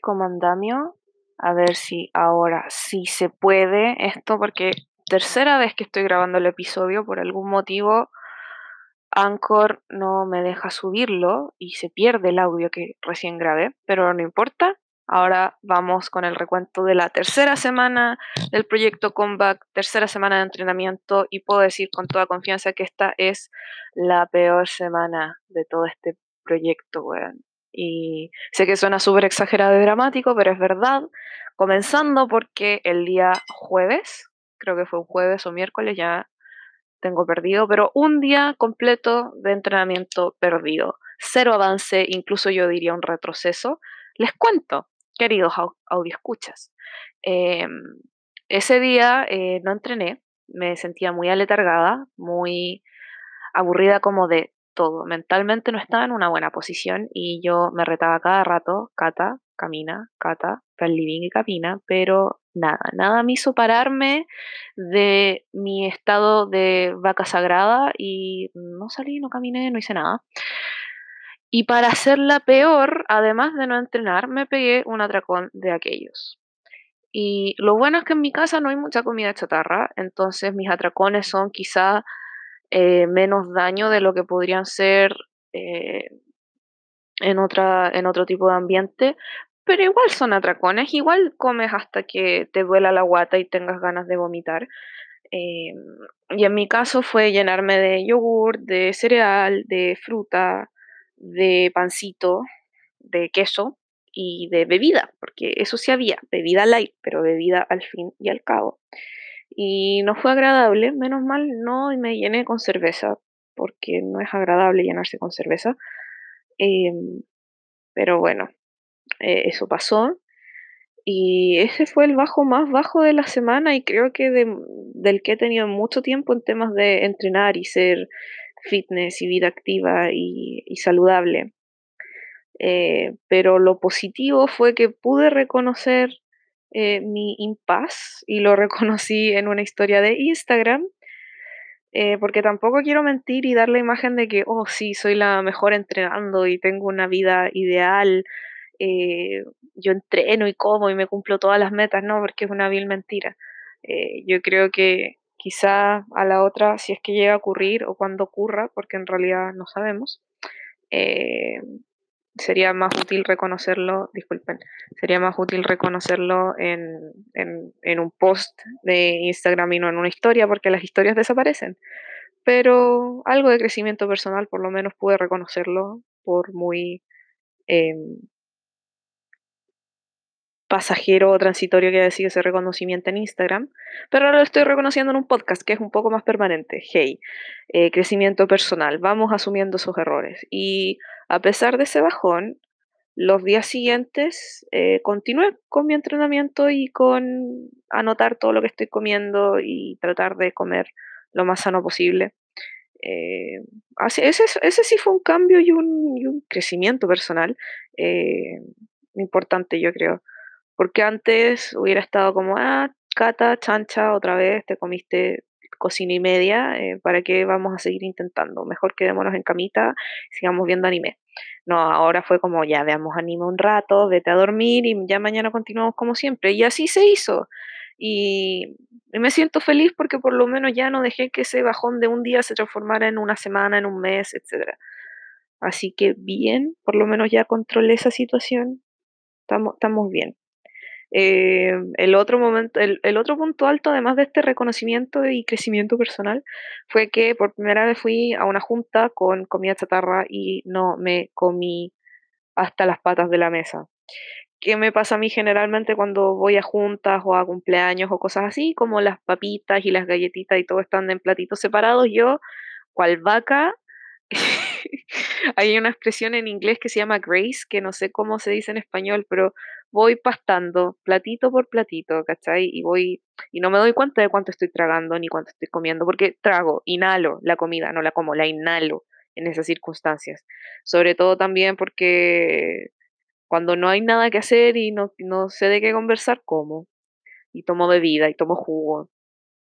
tomando Liwis como andamio. A ver si ahora sí se puede esto, porque tercera vez que estoy grabando el episodio, por algún motivo Anchor no me deja subirlo y se pierde el audio que recién grabé, pero no importa. Ahora vamos con el recuento de la tercera semana del proyecto Comeback, tercera semana de entrenamiento y puedo decir con toda confianza que esta es la peor semana de todo este proyecto, weón. Y sé que suena súper exagerado y dramático, pero es verdad. Comenzando porque el día jueves, creo que fue un jueves o miércoles, ya tengo perdido, pero un día completo de entrenamiento perdido. Cero avance, incluso yo diría un retroceso. Les cuento, queridos audioscuchas. Eh, ese día eh, no entrené, me sentía muy aletargada, muy aburrida como de Mentalmente no estaba en una buena posición y yo me retaba cada rato, Cata, camina, Cata, el living y camina, pero nada, nada me hizo pararme de mi estado de vaca sagrada y no salí, no caminé, no hice nada. Y para hacerla peor, además de no entrenar, me pegué un atracón de aquellos. Y lo bueno es que en mi casa no hay mucha comida chatarra, entonces mis atracones son quizá eh, menos daño de lo que podrían ser eh, en, otra, en otro tipo de ambiente, pero igual son atracones, igual comes hasta que te duela la guata y tengas ganas de vomitar. Em, y en mi caso fue llenarme de yogur, de cereal, de fruta, de pancito, de queso y de bebida, porque eso sí había, bebida light, pero bebida al fin y al cabo. Y no fue agradable, menos mal no me llené con cerveza, porque no es agradable llenarse con cerveza. Em, pero bueno, eh, eso pasó. Y ese fue el bajo más bajo de la semana y creo que del que he tenido mucho tiempo en temas de entrenar y ser fitness y vida activa y, saludable. Eh, pero lo positivo fue que pude reconocer eh, mi impas y lo reconocí en una historia de Instagram. porque tampoco quiero mentir y dar la imagen de que, oh, sí, soy la mejor entrenando y tengo una vida ideal eh, yo entreno y como y me cumplo todas las metas, no, porque es una vil mentira. Eh, yo creo que quizá a la otra, si es que llega a ocurrir o cuando ocurra, porque en realidad no sabemos, eh, sería más útil reconocerlo, disculpen, sería más útil reconocerlo en, en, un post de Instagram y no en una historia, porque las historias desaparecen. Pero algo de crecimiento personal, por lo menos pude reconocerlo por muy em, pasajero o transitorio que haya sido ese reconocimiento en Instagram, pero ahora lo estoy reconociendo en un podcast que es un poco más permanente. Hey, eh, crecimiento personal, vamos asumiendo esos errores. Y a pesar de ese bajón, los días siguientes eh, continué con mi entrenamiento y con anotar todo lo que estoy comiendo y tratar de comer lo más sano posible. Eh, ese, sí fue un cambio y un, y un crecimiento personal importante, yo creo. Porque antes hubiera estado como, ah, Cata, chancha, otra vez te comiste cocina y media, eh, ¿para qué vamos a seguir intentando? Mejor quedémonos en camita sigamos viendo anime. No, ahora fue como, ya veamos anime un rato, vete a dormir y ya mañana continuamos como siempre. Y así se hizo. Y, me siento feliz porque por lo menos ya no dejé que ese bajón de un día se transformara en una semana, en un mes, etc. Así que bien, por lo menos ya controlé esa situación. Estamos, estamos bien. Eh, el, otro momento, el, otro punto alto, además de este reconocimiento y crecimiento personal, fue que por primera vez fui a una junta con comida chatarra y no me comí hasta las patas de la mesa. ¿Qué me pasa a mí generalmente cuando voy a juntas o a cumpleaños o cosas así? Como las papitas y las galletitas y todo están en platitos separados, yo, cual vaca, hay una expresión en inglés que se llama grace, que no sé cómo se dice en español, pero voy pastando platito por platito, ¿cachai? Y voy, y no me doy cuenta de cuánto estoy tragando ni cuánto estoy comiendo, porque trago, inhalo la comida, no la como, la inhalo en esas circunstancias. Sobre todo también porque cuando no hay nada que hacer y no, no sé de qué conversar, como. Y tomo bebida y tomo jugo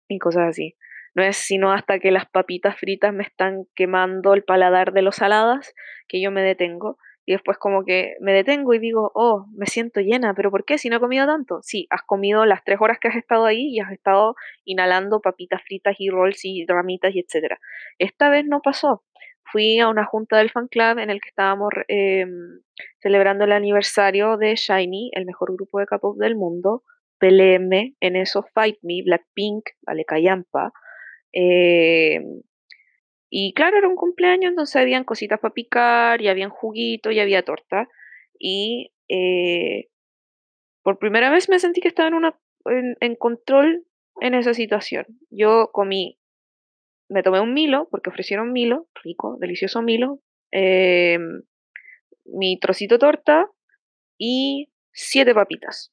y cosas así. No es sino hasta que las papitas fritas me están quemando el paladar de los saladas que yo me detengo y después como que me detengo y digo, oh, me siento llena, pero ¿por qué si no he comido tanto? Sí, has comido las tres horas que has estado ahí y has estado inhalando papitas fritas y rolls y ramitas y etcétera. Esta vez no pasó. Fui a una junta del fan club en el que estábamos em, celebrando el aniversario de Shiny, el mejor grupo de K-pop del mundo. Peleeme en eso Fight Me, Blackpink, Vale Callampa. Eh, y claro, era un cumpleaños, entonces habían cositas para picar, y habían juguito, y había torta. Y eh, por primera vez me sentí que estaba en, una, en, control en esa situación. Yo comí, me tomé un Milo, porque ofrecieron Milo, rico, delicioso Milo, eh, mi trocito torta y siete papitas,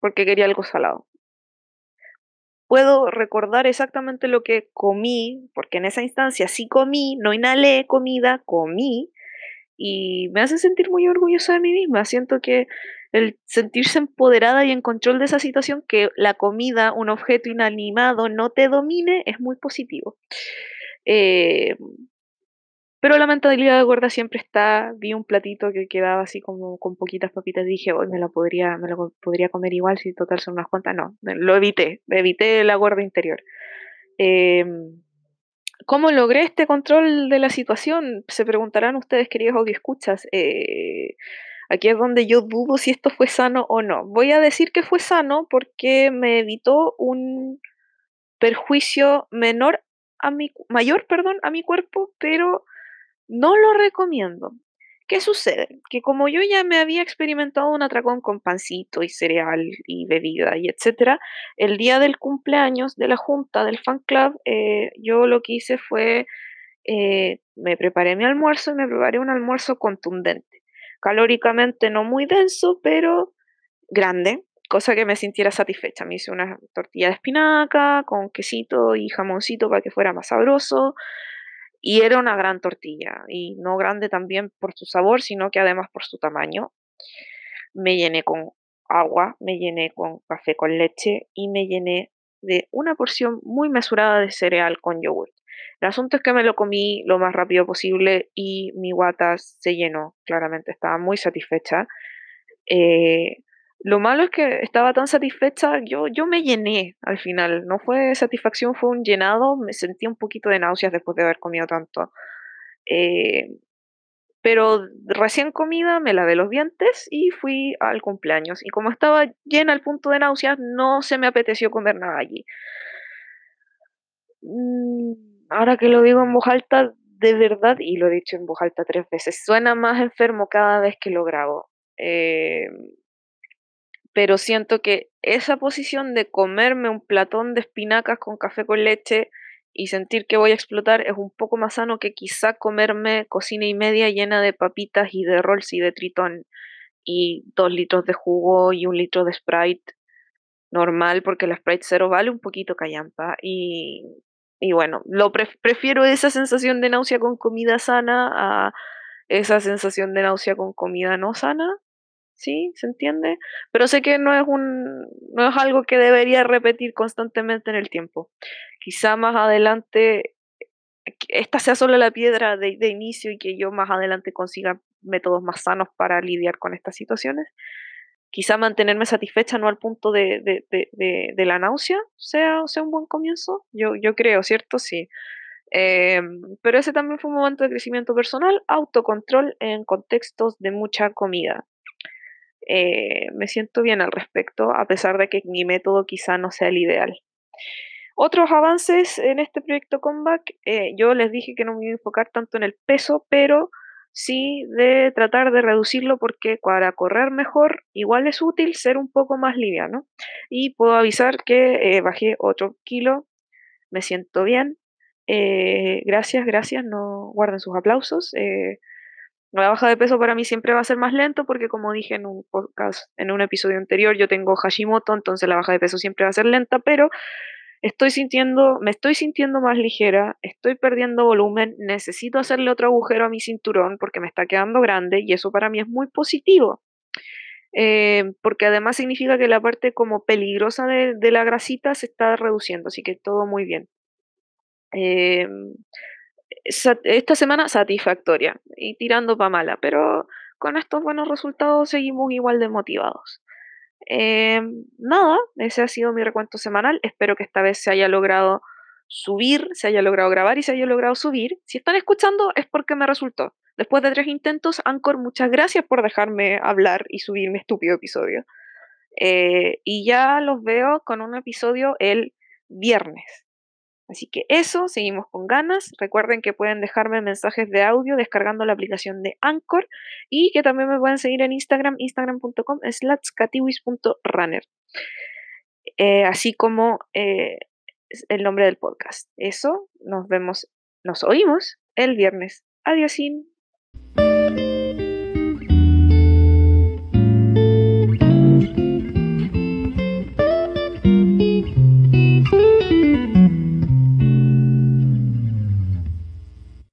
porque quería algo salado puedo recordar exactamente lo que comí, porque en esa instancia sí comí, no inhalé comida, comí, y me hace sentir muy orgullosa de mí misma. Siento que el sentirse empoderada y en control de esa situación, que la comida, un objeto inanimado, no te domine, es muy positivo. Eh, pero la mentalidad de gorda siempre está, vi un platito que quedaba así como con poquitas papitas, dije, hoy me lo podría, me lo podría comer igual si total unas cuantas, no, lo evité, evité la gorda interior. Em, ¿Cómo logré este control de la situación? Se preguntarán ustedes, queridos audioscuchas. Eh, aquí es donde yo dudo si esto fue sano o no. Voy a decir que fue sano porque me evitó un perjuicio menor a mi, mayor, perdón, a mi cuerpo, pero no lo recomiendo. ¿Qué sucede? Que como yo ya me había experimentado un atracón con pancito y cereal y bebida y etcétera, el día del cumpleaños de la junta del fan club, eh, yo lo que hice fue, eh, me preparé mi almuerzo y me preparé un almuerzo contundente. Calóricamente no muy denso, pero grande, cosa que me sintiera satisfecha. Me hice una tortilla de espinaca con quesito y jamoncito para que fuera más sabroso. Y era una gran tortilla, y no grande también por su sabor, sino que además por su tamaño. Me llené con agua, me llené con café con leche y me llené de una porción muy mesurada de cereal con yogur. El asunto es que me lo comí lo más rápido posible y mi guata se llenó, claramente estaba muy satisfecha. Eh, lo malo es que estaba tan satisfecha, yo, yo me llené al final, no fue satisfacción, fue un llenado, me sentí un poquito de náuseas después de haber comido tanto. Eh, pero recién comida me lavé los dientes y fui al cumpleaños. Y como estaba llena al punto de náuseas, no se me apeteció comer nada allí. Mm, ahora que lo digo en voz alta, de verdad, y lo he dicho en voz alta tres veces, suena más enfermo cada vez que lo grabo. Eh, pero siento que esa posición de comerme un platón de espinacas con café con leche y sentir que voy a explotar es un poco más sano que quizá comerme cocina y media llena de papitas y de rolls y de tritón y dos litros de jugo y un litro de Sprite normal porque la Sprite cero vale un poquito callampa y, y bueno, lo prefiero esa sensación de náusea con comida sana a esa sensación de náusea con comida no sana ¿sí? ¿Se entiende? Pero sé que no es, un, no es algo que debería repetir constantemente en el tiempo. Quizá más adelante esta sea solo la piedra de, inicio y que yo más adelante consiga métodos más sanos para lidiar con estas situaciones. Quizá mantenerme satisfecha, no al punto de, de, la náusea, sea, sea un buen comienzo. Yo, yo creo, ¿cierto? Sí. Em, pero ese también fue un momento de crecimiento personal, autocontrol en contextos de mucha comida. Eh, me siento bien al respecto, a pesar de que mi método quizá no sea el ideal. Otros avances en este proyecto Comeback, eh, yo les dije que no me iba a enfocar tanto en el peso, pero sí de tratar de reducirlo porque para correr mejor igual es útil ser un poco más liviano. Y puedo avisar que eh, bajé otro kilo, me siento bien. gracias, gracias, no guarden sus aplausos. La baja de peso para mí siempre va a ser más lento porque como dije en un podcast, en un episodio anterior, yo tengo Hashimoto, entonces la baja de peso siempre va a ser lenta, pero estoy sintiendo, me estoy sintiendo más ligera, estoy perdiendo volumen, necesito hacerle otro agujero a mi cinturón porque me está quedando grande y eso para mí es muy positivo. Eh, porque además significa que la parte como peligrosa de, la grasita se está reduciendo, así que todo muy bien. Eh, esta semana satisfactoria y tirando para mala, pero con estos buenos resultados seguimos igual de motivados. Em, nada, ese ha sido mi recuento semanal. Espero que esta vez se haya logrado subir, se haya logrado grabar y se haya logrado subir. Si están escuchando es porque me resultó. Después de tres intentos, Anchor, muchas gracias por dejarme hablar y subir mi estúpido episodio. Eh, y ya los veo con un episodio el viernes. Así que eso, seguimos con ganas. Recuerden que pueden dejarme mensajes de audio descargando la aplicación de Anchor y que también me pueden seguir en Instagram, instagram.com slash catiwis.runner. Eh, así como eh, el nombre del podcast. Eso, nos vemos, nos oímos el viernes. Adiós.